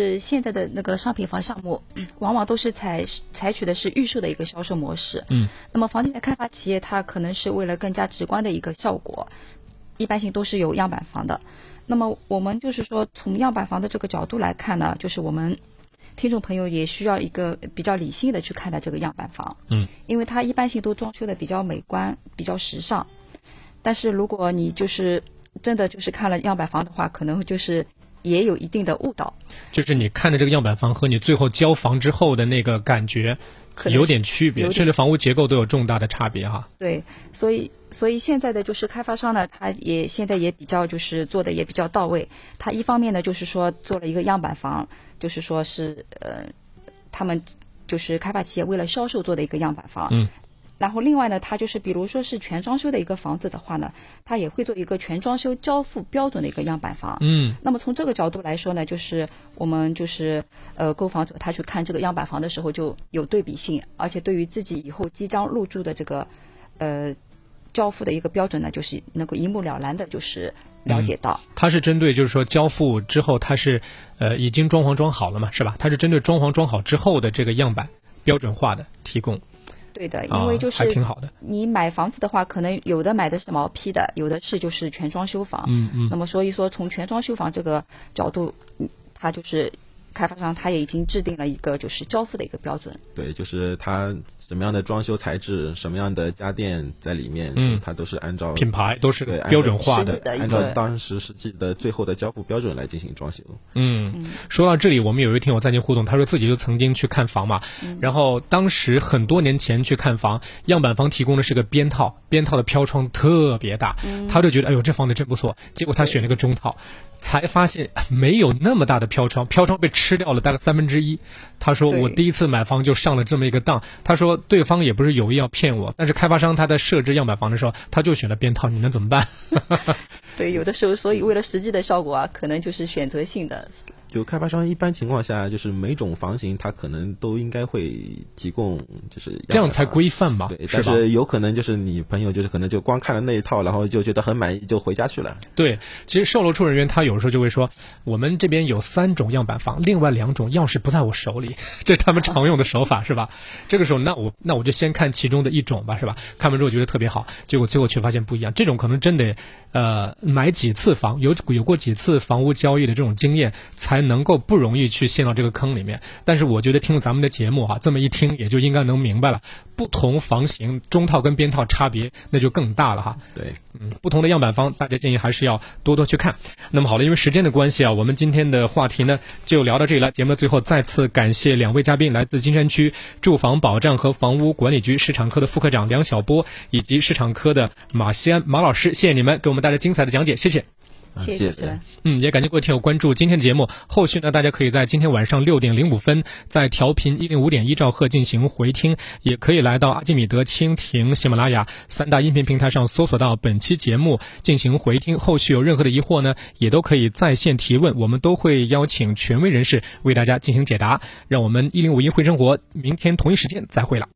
是现在的那个商品房项目，往往都是采采取的是预售的一个销售模式。嗯，那么房地产开发企业它可能是为了更加直观的一个效果，一般性都是有样板房的。那么我们就是说，从样板房的这个角度来看呢，就是我们听众朋友也需要一个比较理性的去看待这个样板房。嗯，因为它一般性都装修的比较美观、比较时尚。但是如果你就是真的就是看了样板房的话，可能就是也有一定的误导。就是你看的这个样板房和你最后交房之后的那个感觉有点区别，甚至房屋结构都有重大的差别哈。对，所以所以现在的就是开发商呢，他也现在也比较就是做的也比较到位。他一方面呢，就是说做了一个样板房，就是说是呃，他们就是开发企业为了销售做的一个样板房。嗯。然后另外呢，它就是比如说是全装修的一个房子的话呢，它也会做一个全装修交付标准的一个样板房。嗯那么从这个角度来说呢，就是我们就是呃，购房者他去看这个样板房的时候就有对比性，而且对于自己以后即将入住的这个呃交付的一个标准呢，就是能够一目了然的，就是了解到。它是针对就是说交付之后，它是呃已经装潢装好了嘛，是吧？它是针对装潢装好之后的这个样板标准化的提供，对的，啊因为就是还挺好的。你买房子的话，可能有的买的是毛坯的，有的是就是全装修房。嗯嗯那么所以说，从全装修房这个角度，嗯它就是开发商他也已经制定了一个就是交付的一个标准。对，就是它什么样的装修材质，什么样的家电在里面，嗯。就它都是按照品牌都是标准化的。按照当时实际的最后的交付标准来进行装修。嗯，说到这里，我们有一位听友在线互动，他说自己就曾经去看房嘛，然后当时很多年前去看房，样板房提供的是个边套，边套的飘窗特别大，他就觉得哎呦这房子真不错，结果他选了个中套，才发现没有那么大的飘窗，飘窗被吃掉了大概三分之一。他说我第一次买房就上了这么一个当，他说对方也不是有意要骗我，但是开发商他在设置样板房的时候，他就选了边套，你能怎么办？对，有的时候，所以为了实际的效果啊，可能就是选择性的。就开发商一般情况下，就是每种房型它可能都应该会提供，就是这样才规范嘛，对，是吧？但是有可能就是你朋友就是可能就光看了那一套，然后就觉得很满意，就回家去了。对，其实售楼处人员他有时候就会说，我们这边有三种样板房，另外两种钥匙不在我手里，这是他们常用的手法，是吧？这个时候，那我那我就先看其中的一种吧，是吧？看完之后觉得特别好，结果最后却发现不一样。这种可能真得，呃，买几次房，有有过几次房屋交易的这种经验，才能够不容易去陷到这个坑里面。但是我觉得听了咱们的节目哈、这么一听也就应该能明白了，不同房型中套跟边套差别那就更大了哈。对，嗯，不同的样板房，大家建议还是要多多去看。那么好了，因为时间的关系啊，我们今天的话题呢就聊到这里了。节目的最后，再次感谢两位嘉宾，来自金山区住房保障和房屋管理局市场科的副科长梁晓波，以及市场科的马西安马老师，谢谢你们给我们带来精彩的讲解，谢谢。啊谢谢主持人。嗯，也感谢各位听友关注今天的节目。后续呢，大家可以在今天晚上六点零五分，在调频一零五点一兆赫进行回听，也可以来到阿基米德、蜻蜓、喜马拉雅三大音频平台上搜索到本期节目进行回听。后续有任何的疑惑呢，也都可以在线提问，我们都会邀请权威人士为大家进行解答。让我们一零五一会生活，明天同一时间再会了。